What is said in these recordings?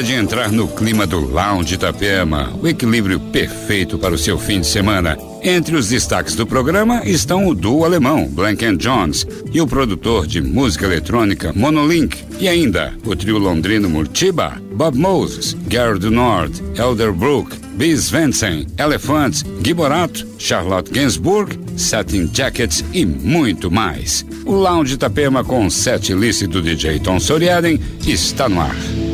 hora de entrar no clima do Lounge Itapema, o equilíbrio perfeito para o seu fim de semana. Entre os destaques do programa estão o duo alemão Blank Jones e o produtor de música eletrônica Monolink, e ainda o trio londrino Murtiba, Bob Moses, do Norte, Elderbrook, Biz Vensen, Elephants, Giborato, Charlotte Gainsbourg, Satin Jackets e muito mais. O Lounge Itapema com set list do DJ Tom Soriaden está no ar.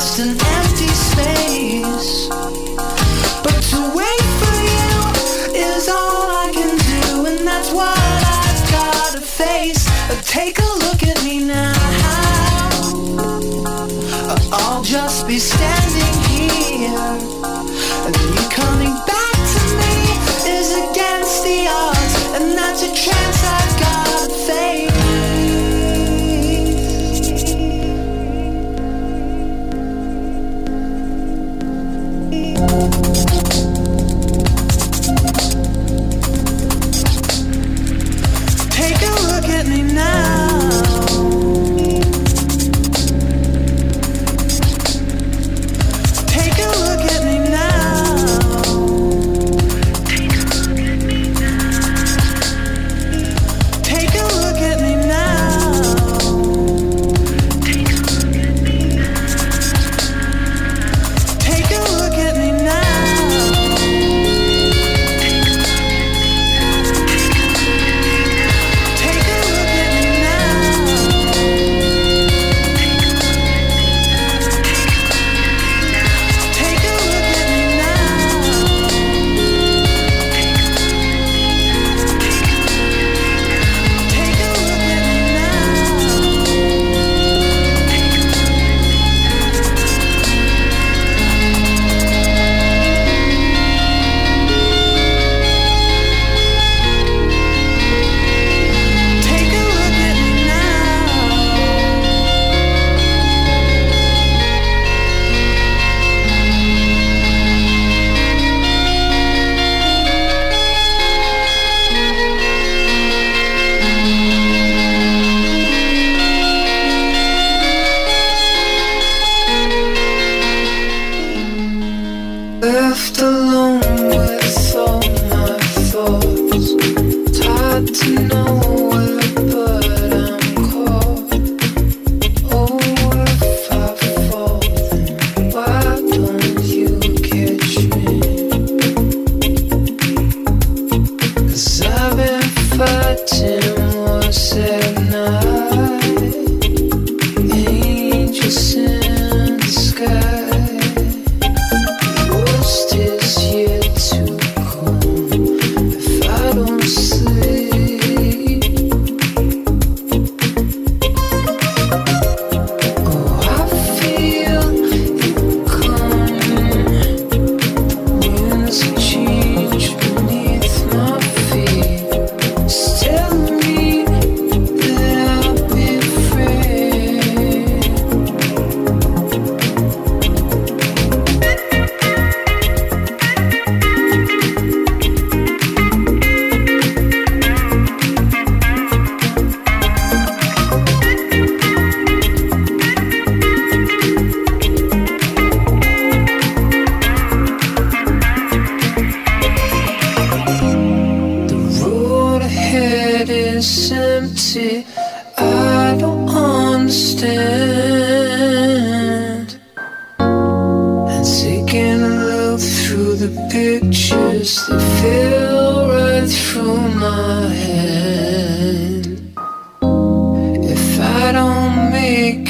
Just an empty space. But to wait for you is all I can do And that's why I've got a face. But take a look at me now. I'll just be standing here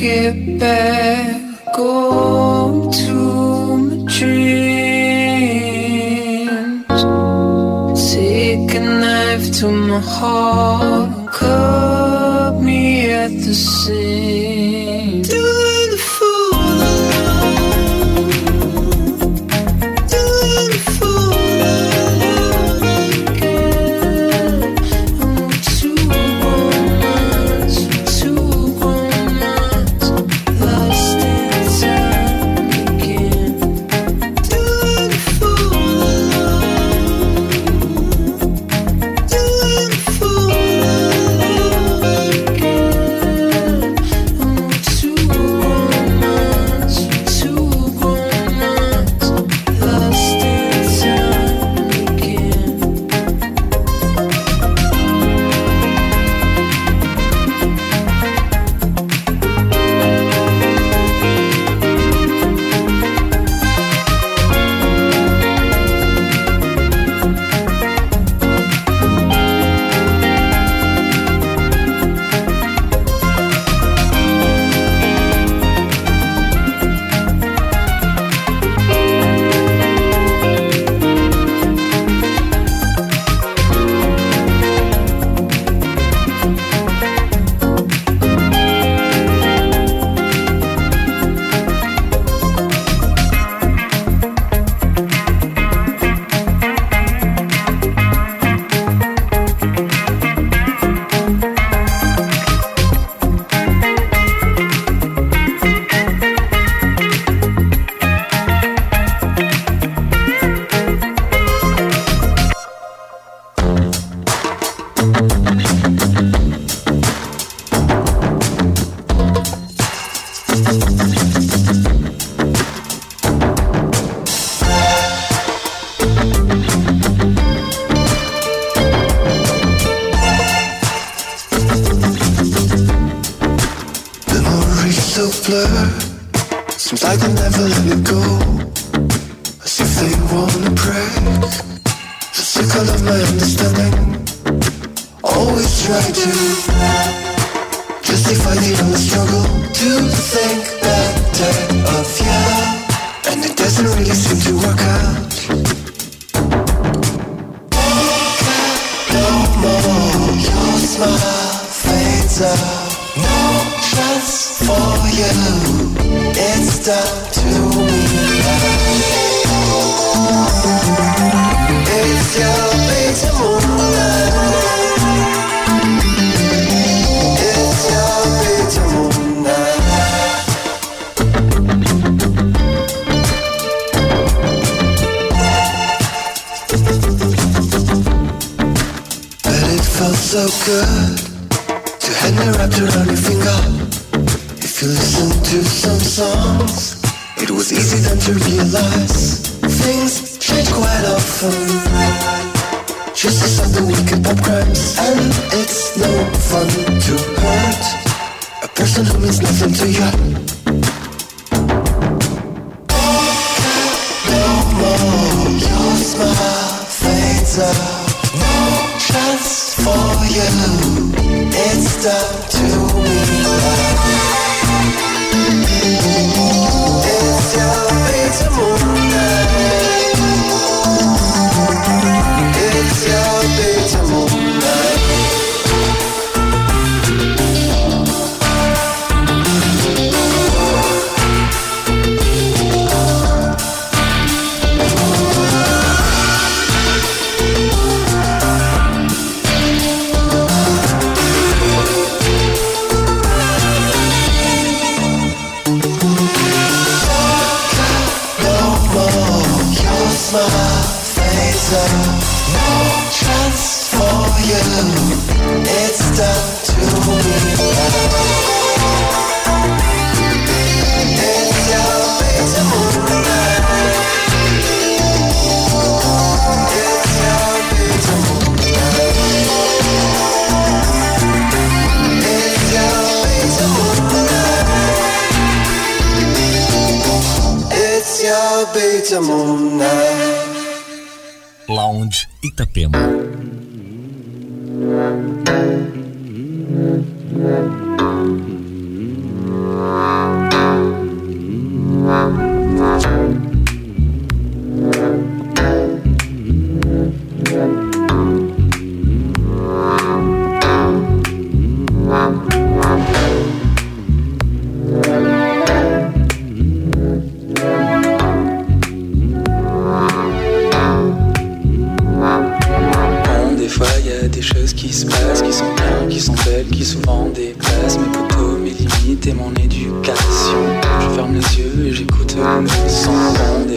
get back home to my dreams. Take a knife to my heart, cut me at the seam. Bye.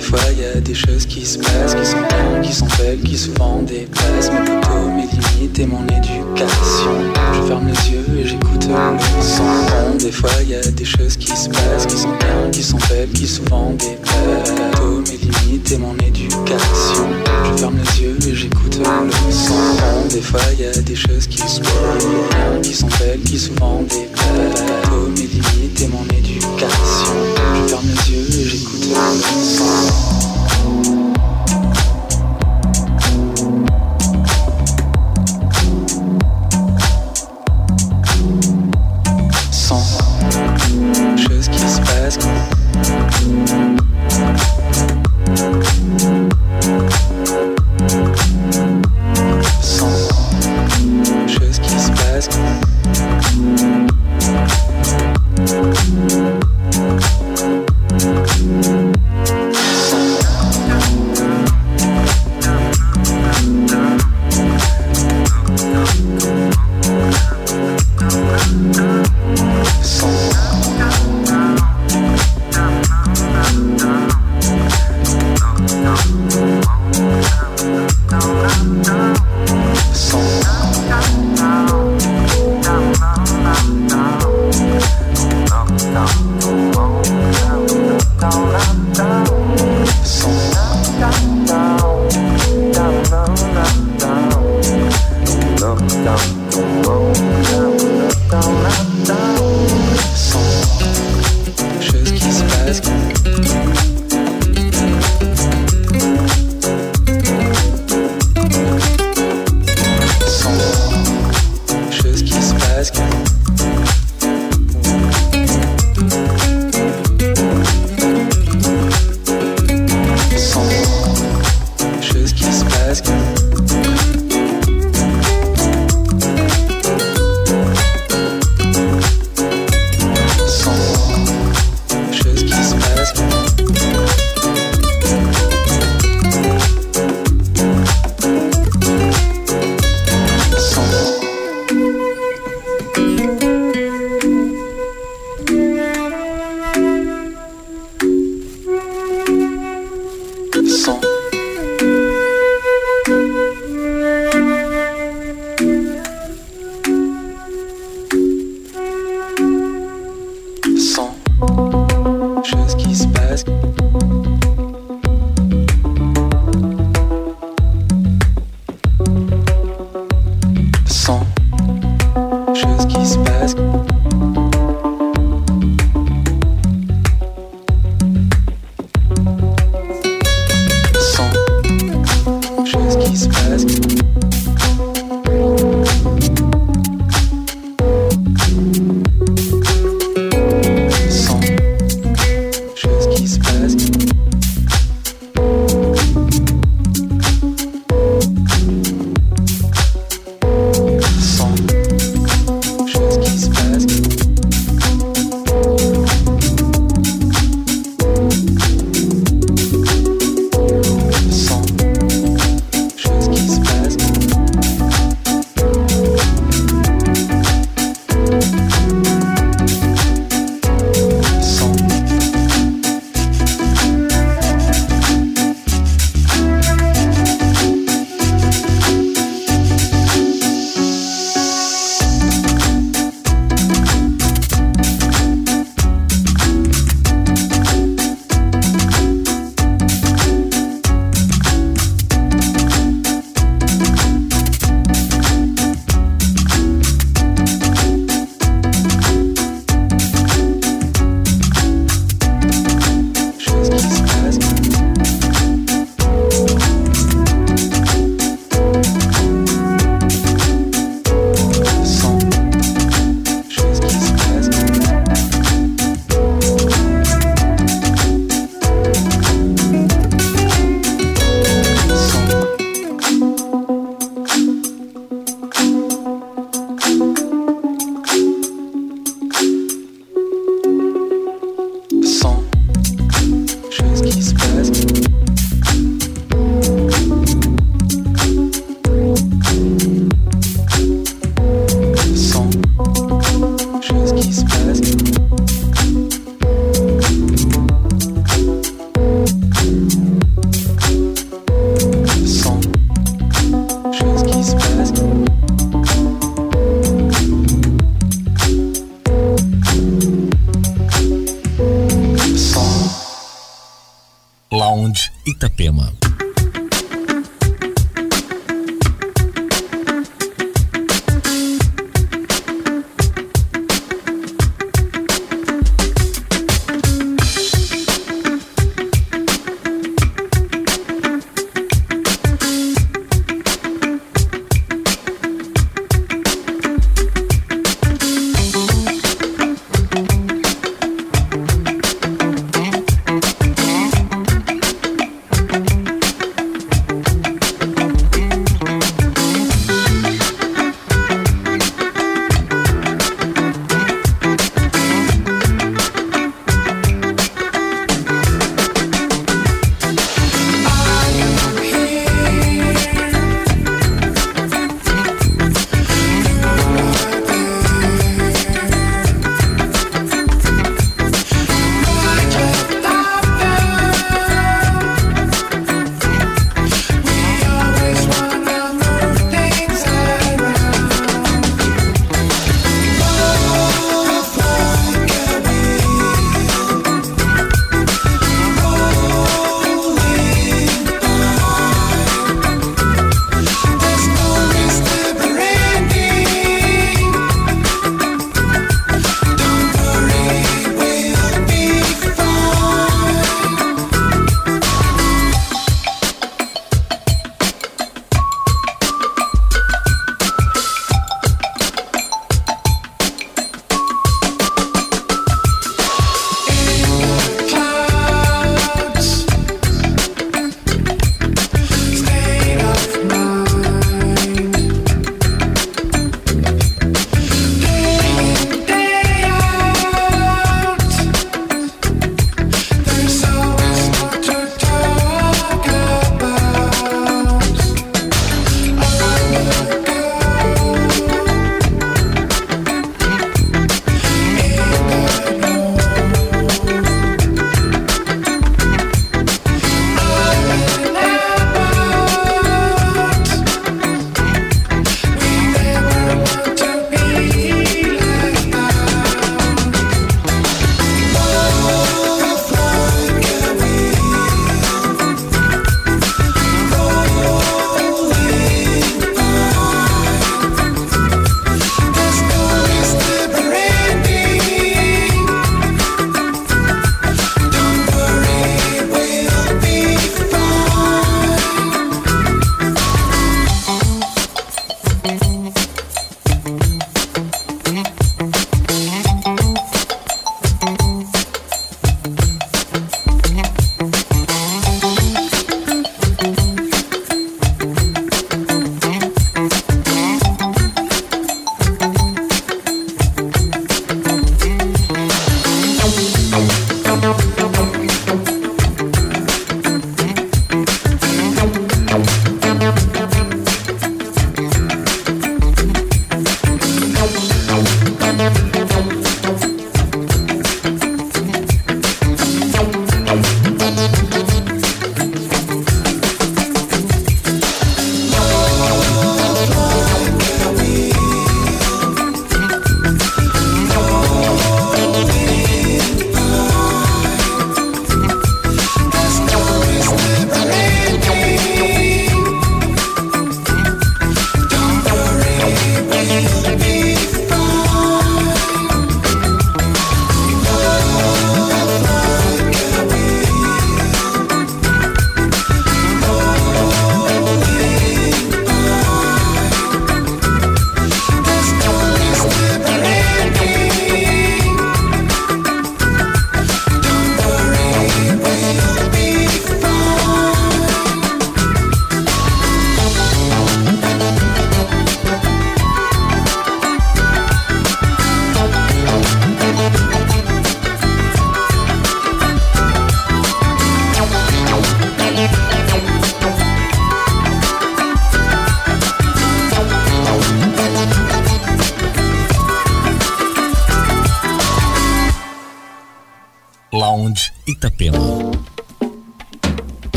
Des fois y a des choses qui se passent, qui sont bien, qui sont belles, qui souvent déplacent mes poteaux, mes limites et mon éducation. Je ferme les yeux et j'écoute le son. Des fois y a des choses qui se passent, qui sont bien, qui sont belles, qui souvent déplacent mes limites et mon éducation. Je ferme les yeux et j'écoute le son. Des fois y a des choses qui se passent, qui sont belles, qui souvent déplacent mes limites et mon éducation. Ferme les yeux et j'écoute.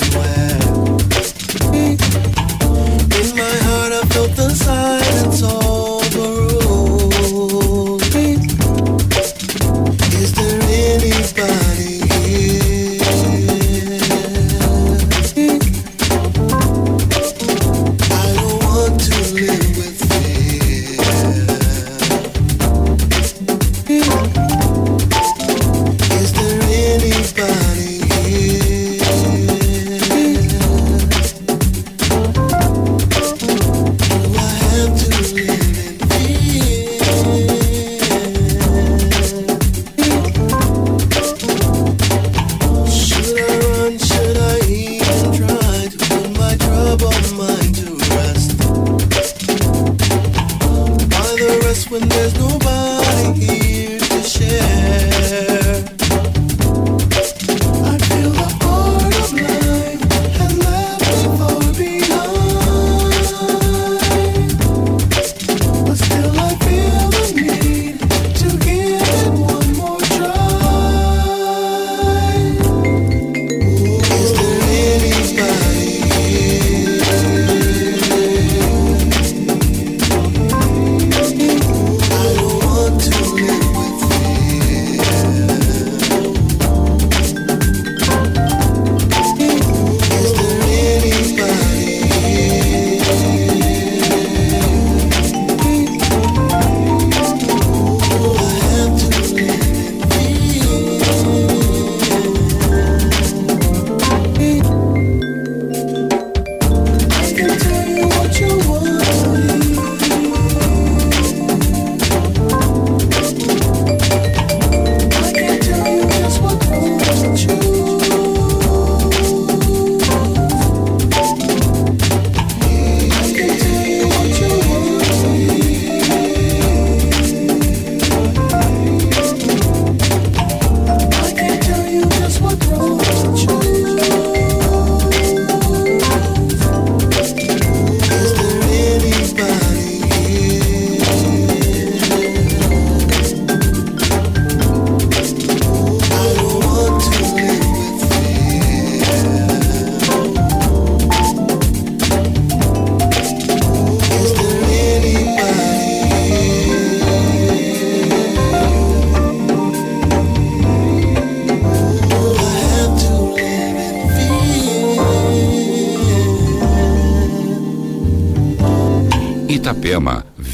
you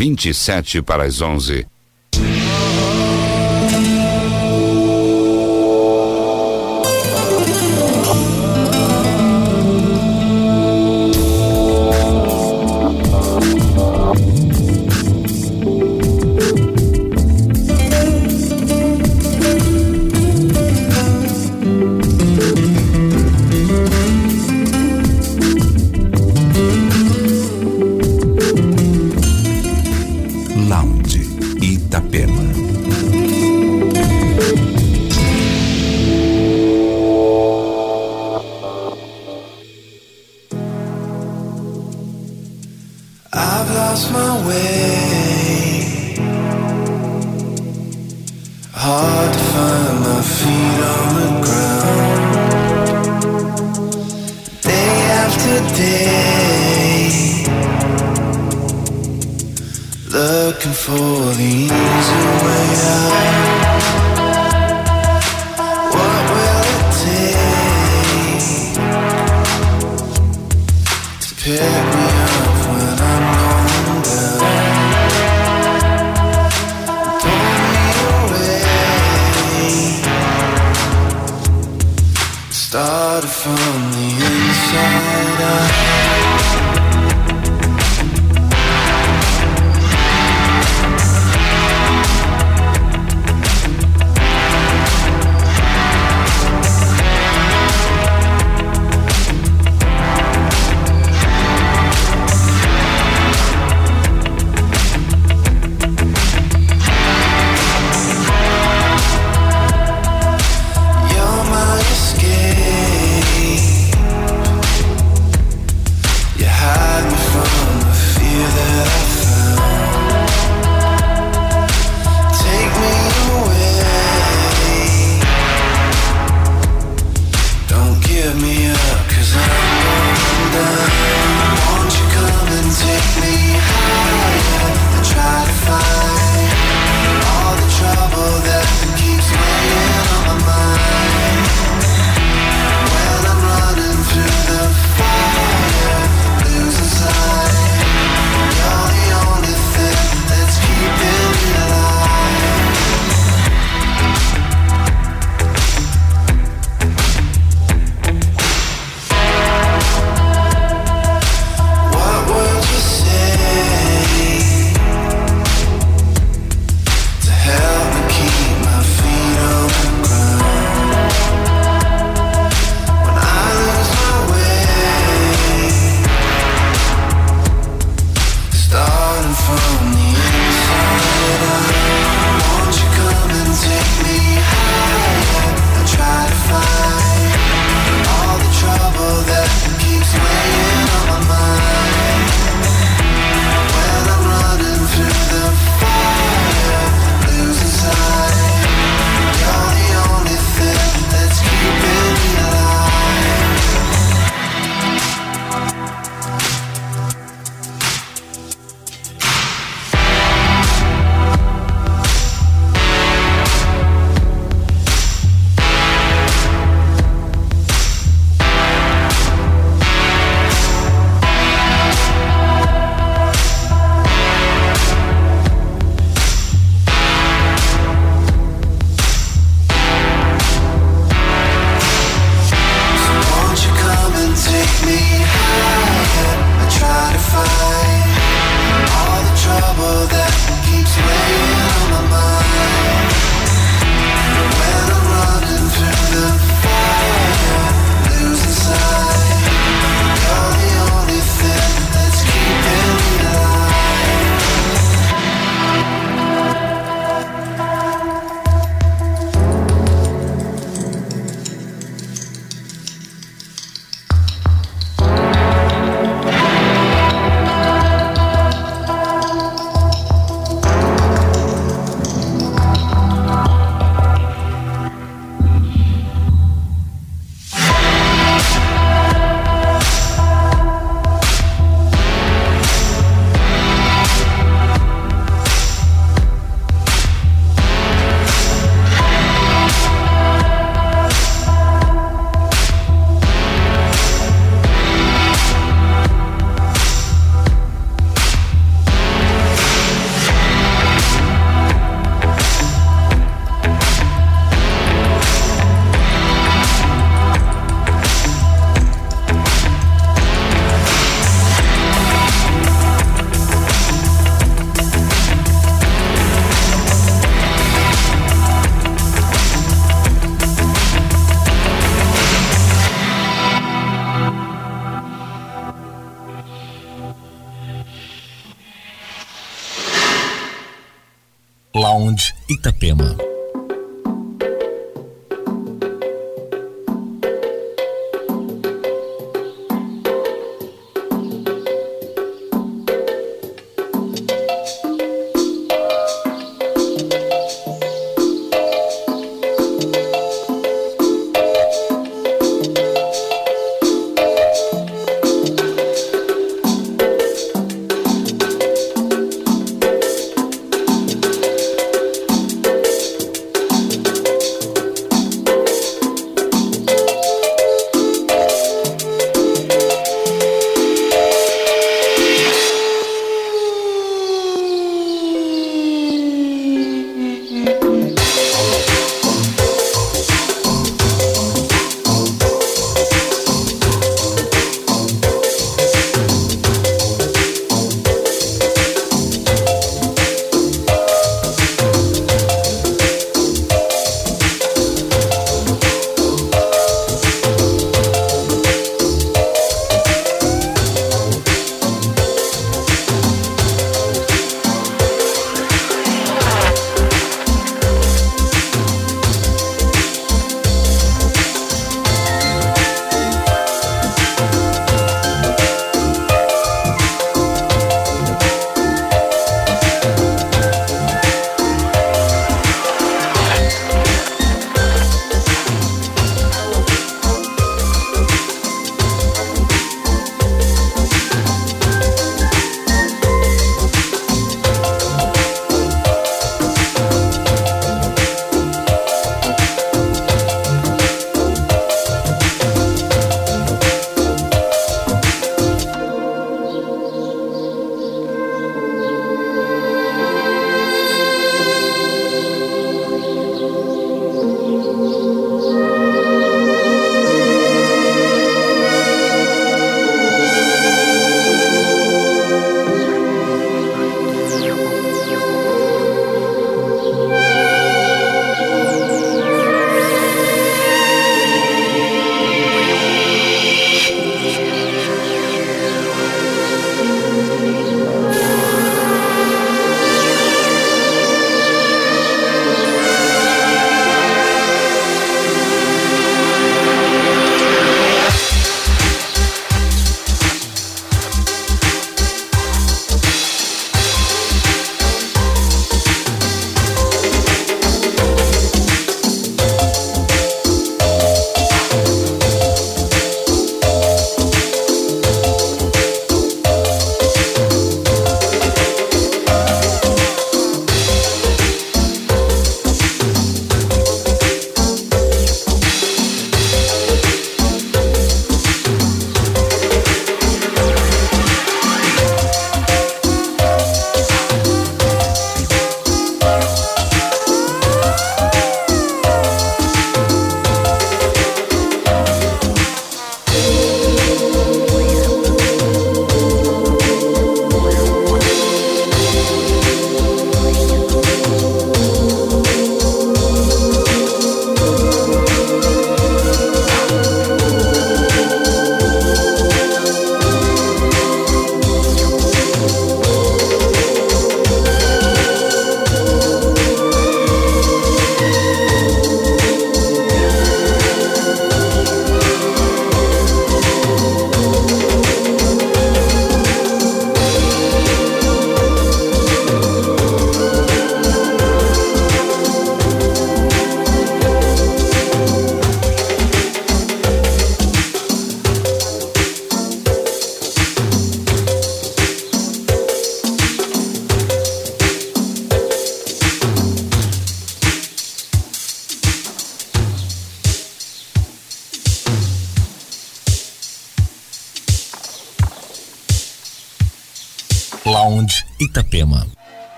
27 para as 11. day Itapema.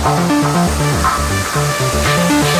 Thank you.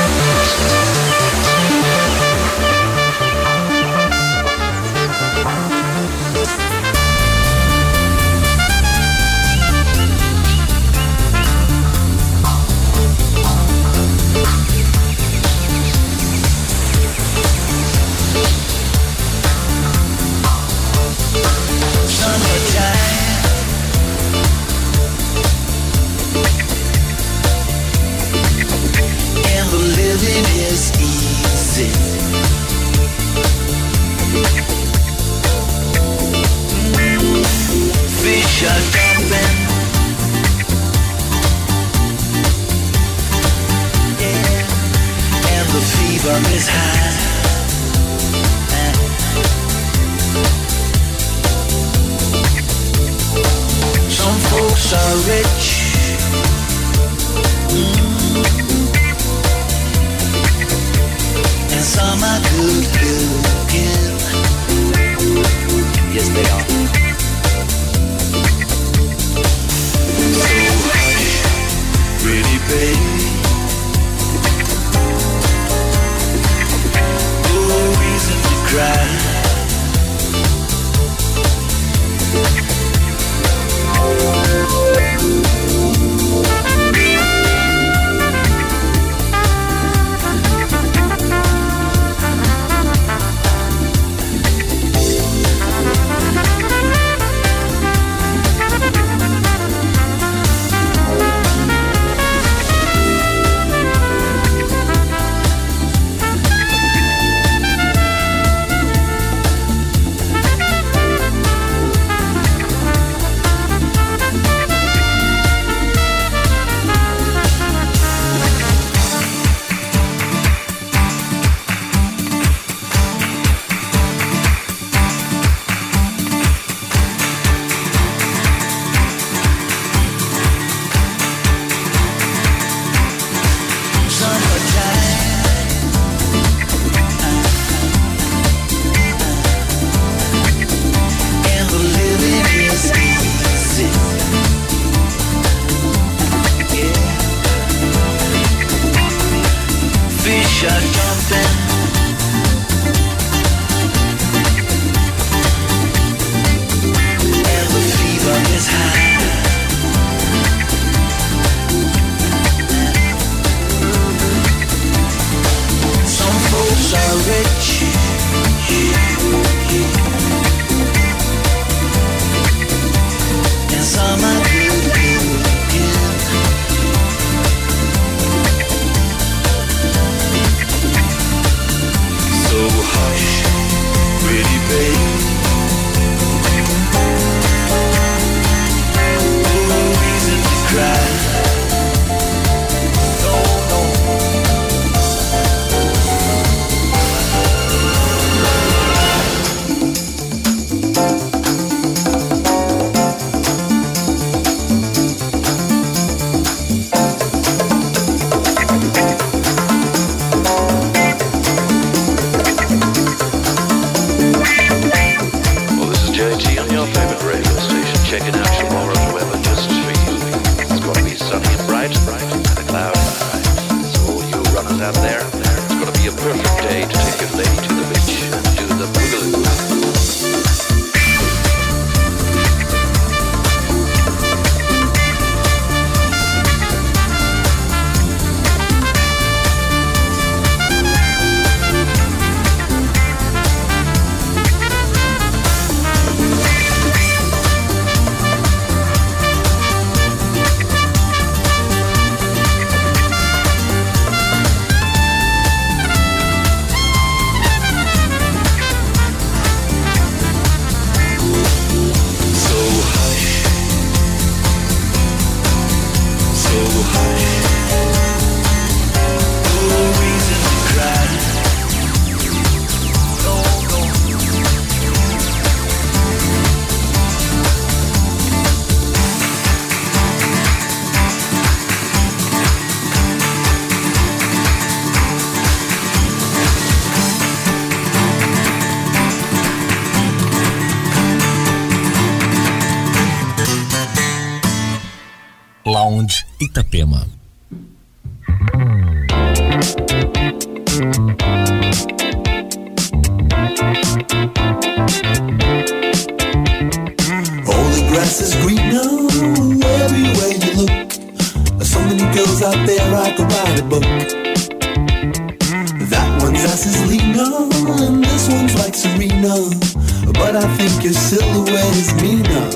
Your silhouette is meaner.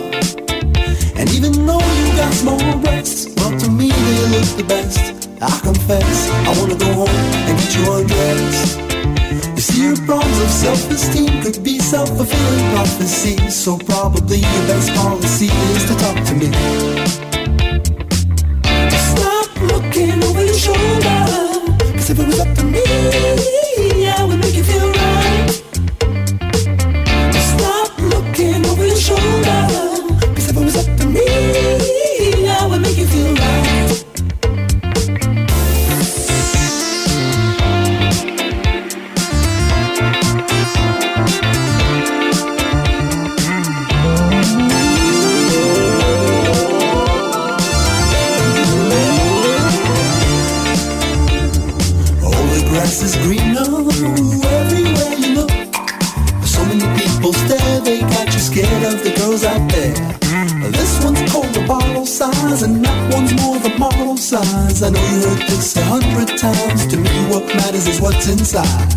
And even though you got small breasts, but to me they look the best. I confess, I wanna go home and get you undressed. You see, your problems of self-esteem could be self-fulfilling prophecies. So probably your best policy is to talk to me. Stop looking over your shoulder. Cause if it was up to me, I would make you feel heard this a hundred times. To me, what matters is what's inside.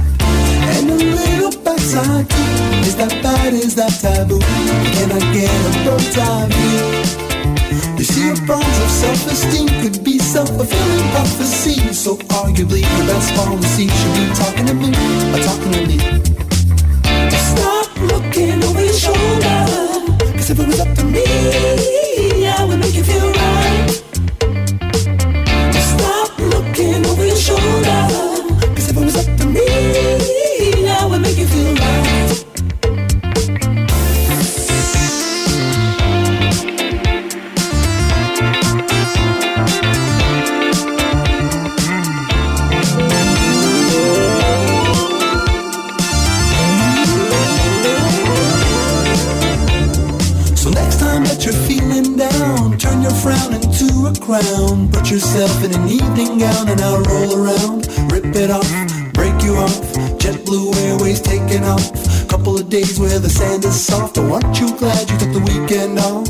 And a little backside too. Is that bad? Is that taboo? Can I get a bird's eye view? See, your problems of self-esteem could be self-fulfilling prophecy. So arguably, the best policy should be talking to me, or talking to me. Stop looking over your shoulder. Cause if it was up to me, I would make you feel right. Yourself in an evening gown and I'll roll around. Rip it off, break you off. JetBlue Airways taking off. Couple of days where the sand is soft. Oh, aren't you glad you took the weekend off?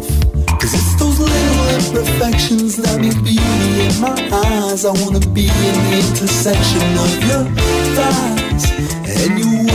Cause it's those little imperfections that make beauty in my eyes. I wanna be in the intersection of your thighs. And you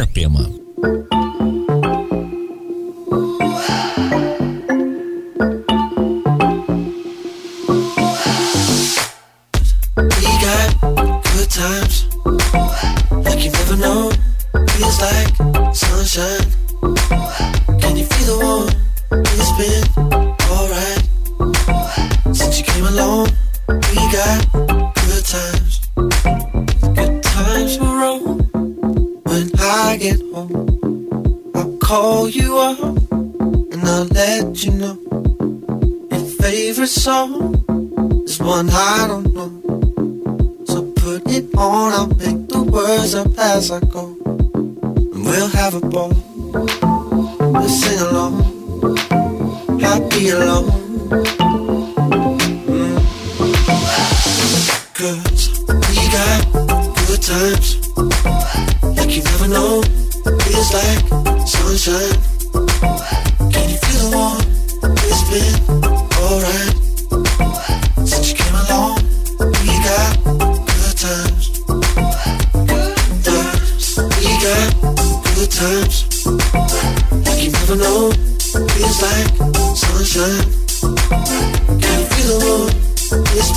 Itapema.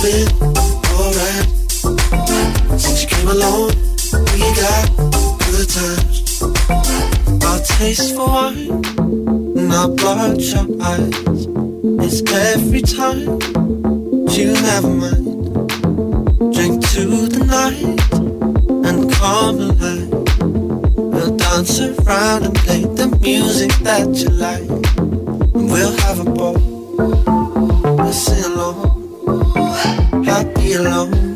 been alright since you came along. We got good times. Our taste for wine and our bloodshot eyes. It's every time you never mind. Drink to the night and come alive. We'll dance around and play the music that you like. We'll have a ball. alone.